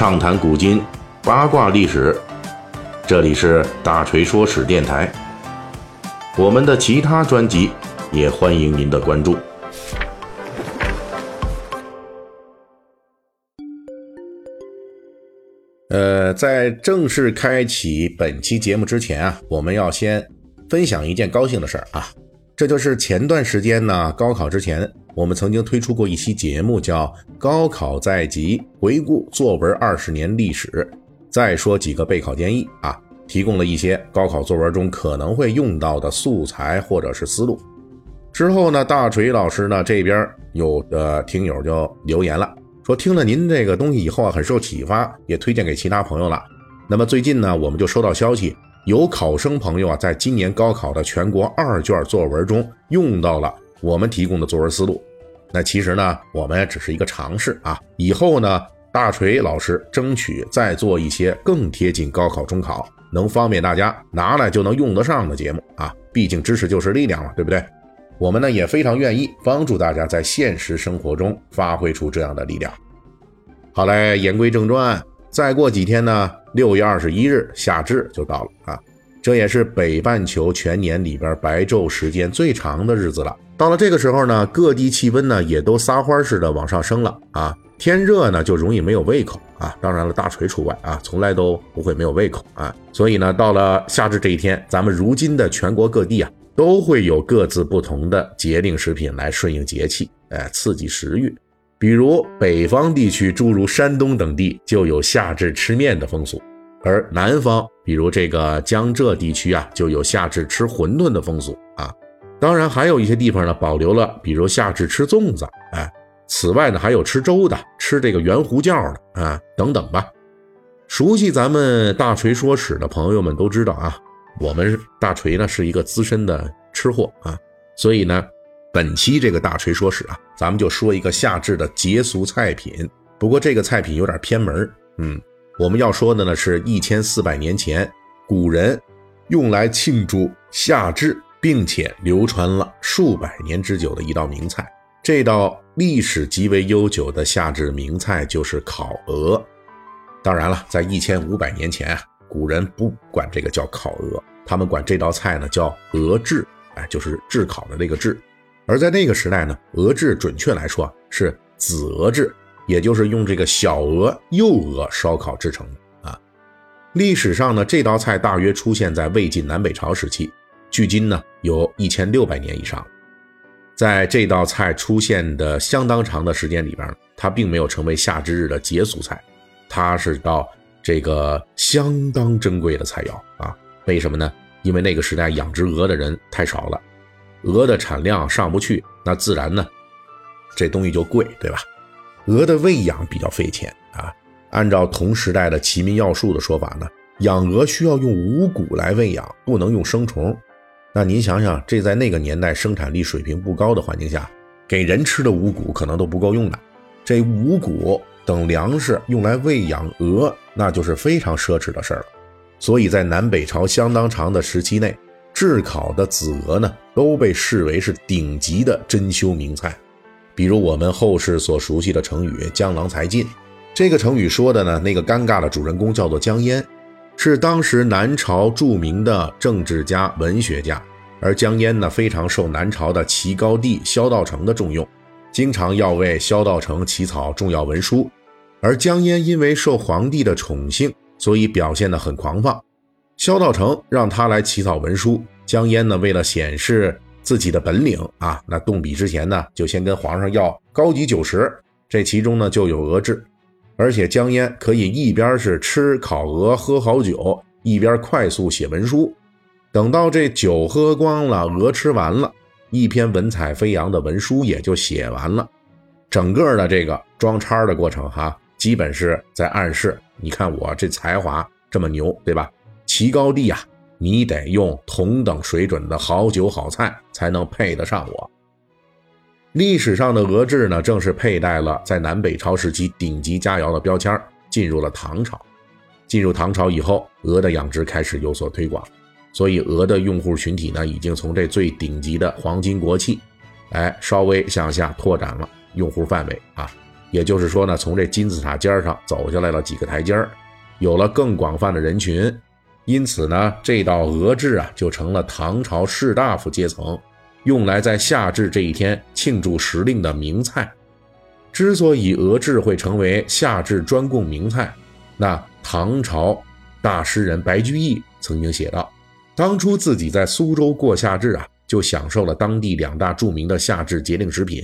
畅谈古今，八卦历史。这里是大锤说史电台。我们的其他专辑也欢迎您的关注。呃，在正式开启本期节目之前啊，我们要先分享一件高兴的事儿啊，这就是前段时间呢，高考之前，我们曾经推出过一期节目，叫《高考在即：回顾作文二十年历史》，再说几个备考建议啊，提供了一些高考作文中可能会用到的素材或者是思路。之后呢，大锤老师呢这边有的听友就留言了。说听了您这个东西以后啊，很受启发，也推荐给其他朋友了。那么最近呢，我们就收到消息，有考生朋友啊，在今年高考的全国二卷作文中用到了我们提供的作文思路。那其实呢，我们也只是一个尝试啊。以后呢，大锤老师争取再做一些更贴近高考中考，能方便大家拿来就能用得上的节目啊。毕竟知识就是力量嘛，对不对？我们呢也非常愿意帮助大家在现实生活中发挥出这样的力量。好嘞，言归正传，再过几天呢，六月二十一日夏至就到了啊，这也是北半球全年里边白昼时间最长的日子了。到了这个时候呢，各地气温呢也都撒欢似的往上升了啊，天热呢就容易没有胃口啊，当然了，大锤除外啊，从来都不会没有胃口啊。所以呢，到了夏至这一天，咱们如今的全国各地啊。都会有各自不同的节令食品来顺应节气，哎，刺激食欲。比如北方地区，诸如山东等地，就有夏至吃面的风俗；而南方，比如这个江浙地区啊，就有夏至吃馄饨的风俗啊。当然，还有一些地方呢，保留了，比如夏至吃粽子，哎，此外呢，还有吃粥的，吃这个圆胡椒的啊，等等吧。熟悉咱们大锤说史的朋友们都知道啊。我们大锤呢是一个资深的吃货啊，所以呢，本期这个大锤说史啊，咱们就说一个夏至的节俗菜品。不过这个菜品有点偏门嗯，我们要说的呢是一千四百年前古人用来庆祝夏至，并且流传了数百年之久的一道名菜。这道历史极为悠久的夏至名菜就是烤鹅。当然了，在一千五百年前啊，古人不管这个叫烤鹅。他们管这道菜呢叫鹅炙，哎，就是炙烤的那个炙。而在那个时代呢，鹅炙准确来说是子鹅炙，也就是用这个小鹅、幼鹅烧烤制成的啊。历史上呢，这道菜大约出现在魏晋南北朝时期，距今呢有一千六百年以上。在这道菜出现的相当长的时间里边，它并没有成为夏至日的节俗菜，它是道这个相当珍贵的菜肴啊。为什么呢？因为那个时代养殖鹅的人太少了，鹅的产量上不去，那自然呢，这东西就贵，对吧？鹅的喂养比较费钱啊。按照同时代的《齐民要术》的说法呢，养鹅需要用五谷来喂养，不能用生虫。那您想想，这在那个年代生产力水平不高的环境下，给人吃的五谷可能都不够用的。这五谷等粮食用来喂养鹅，那就是非常奢侈的事儿了。所以在南北朝相当长的时期内，炙烤的子鹅呢，都被视为是顶级的珍馐名菜。比如我们后世所熟悉的成语“江郎才尽”，这个成语说的呢，那个尴尬的主人公叫做江淹，是当时南朝著名的政治家、文学家。而江淹呢，非常受南朝的齐高帝萧道成的重用，经常要为萧道成起草重要文书。而江淹因为受皇帝的宠幸。所以表现得很狂放，萧道成让他来起草文书，江淹呢为了显示自己的本领啊，那动笔之前呢就先跟皇上要高级酒食，这其中呢就有鹅制，而且江淹可以一边是吃烤鹅喝好酒，一边快速写文书，等到这酒喝光了，鹅吃完了，一篇文采飞扬的文书也就写完了，整个的这个装叉的过程哈。基本是在暗示，你看我这才华这么牛，对吧？齐高帝啊，你得用同等水准的好酒好菜才能配得上我。历史上的鹅制呢，正是佩戴了在南北朝时期顶级佳肴的标签，进入了唐朝。进入唐朝以后，鹅的养殖开始有所推广，所以鹅的用户群体呢，已经从这最顶级的黄金国器，哎，稍微向下拓展了用户范围啊。也就是说呢，从这金字塔尖上走下来了几个台阶儿，有了更广泛的人群。因此呢，这道鹅制啊，就成了唐朝士大夫阶层用来在夏至这一天庆祝时令的名菜。之所以鹅制会成为夏至专供名菜，那唐朝大诗人白居易曾经写道：“当初自己在苏州过夏至啊，就享受了当地两大著名的夏至节令食品，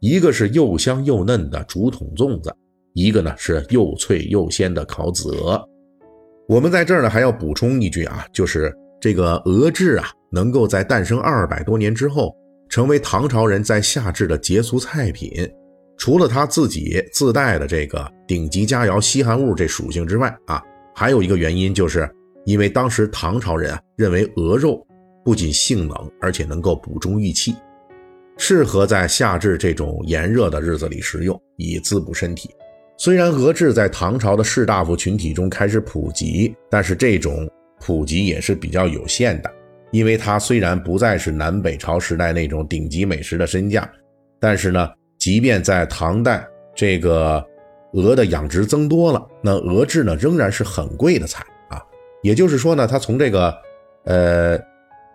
一个是又香又嫩的竹筒粽子，一个呢是又脆又鲜的烤子鹅。”我们在这儿呢还要补充一句啊，就是这个鹅制啊，能够在诞生二百多年之后，成为唐朝人在夏至的节俗菜品。除了它自己自带的这个顶级佳肴稀罕物这属性之外啊，还有一个原因，就是因为当时唐朝人啊认为鹅肉不仅性冷，而且能够补中益气，适合在夏至这种炎热的日子里食用，以滋补身体。虽然鹅制在唐朝的士大夫群体中开始普及，但是这种普及也是比较有限的，因为它虽然不再是南北朝时代那种顶级美食的身价，但是呢。即便在唐代，这个鹅的养殖增多了，那鹅制呢仍然是很贵的菜啊。也就是说呢，它从这个呃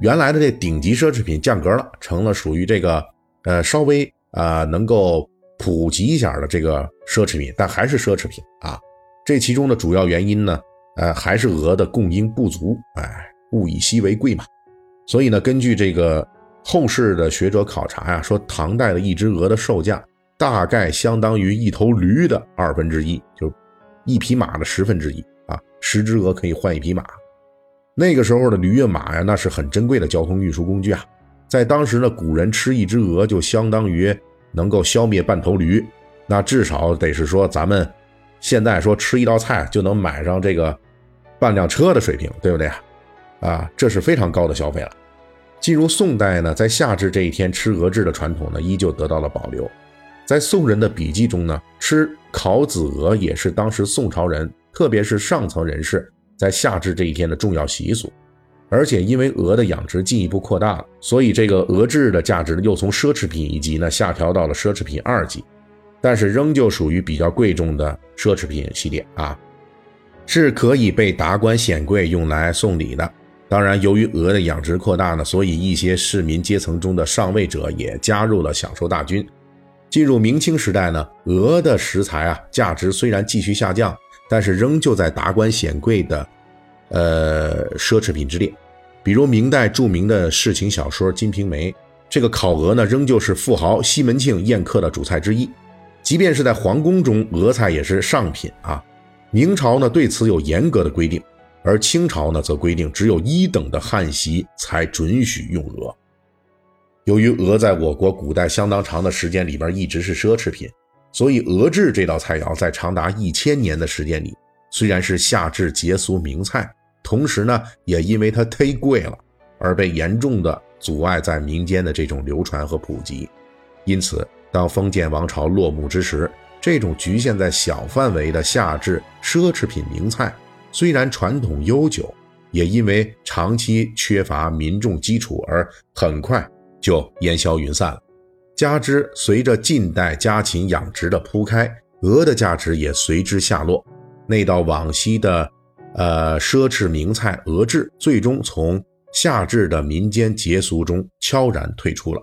原来的这顶级奢侈品降格了，成了属于这个呃稍微啊能够普及一下的这个奢侈品，但还是奢侈品啊。这其中的主要原因呢，呃还是鹅的供应不足，哎，物以稀为贵嘛。所以呢，根据这个。后世的学者考察呀，说唐代的一只鹅的售价大概相当于一头驴的二分之一，就一匹马的十分之一啊。十只鹅可以换一匹马。那个时候的驴跃马呀，那是很珍贵的交通运输工具啊。在当时呢，古人吃一只鹅就相当于能够消灭半头驴，那至少得是说咱们现在说吃一道菜就能买上这个半辆车的水平，对不对啊？啊，这是非常高的消费了。进入宋代呢，在夏至这一天吃鹅制的传统呢，依旧得到了保留。在宋人的笔记中呢，吃烤子鹅也是当时宋朝人，特别是上层人士在夏至这一天的重要习俗。而且因为鹅的养殖进一步扩大了，所以这个鹅制的价值又从奢侈品一级呢下调到了奢侈品二级，但是仍旧属于比较贵重的奢侈品系列啊，是可以被达官显贵用来送礼的。当然，由于鹅的养殖扩大呢，所以一些市民阶层中的上位者也加入了享受大军。进入明清时代呢，鹅的食材啊价值虽然继续下降，但是仍旧在达官显贵的，呃奢侈品之列。比如明代著名的世情小说《金瓶梅》，这个烤鹅呢，仍旧是富豪西门庆宴客的主菜之一。即便是在皇宫中，鹅菜也是上品啊。明朝呢对此有严格的规定。而清朝呢，则规定只有一等的汉席才准许用鹅。由于鹅在我国古代相当长的时间里边一直是奢侈品，所以鹅制这道菜肴在长达一千年的时间里，虽然是夏至节俗名菜，同时呢，也因为它忒贵了，而被严重的阻碍在民间的这种流传和普及。因此，当封建王朝落幕之时，这种局限在小范围的夏至奢侈品名菜。虽然传统悠久，也因为长期缺乏民众基础而很快就烟消云散了。加之随着近代家禽养殖的铺开，鹅的价值也随之下落。那道往昔的，呃奢侈名菜鹅制，最终从夏至的民间节俗中悄然退出了。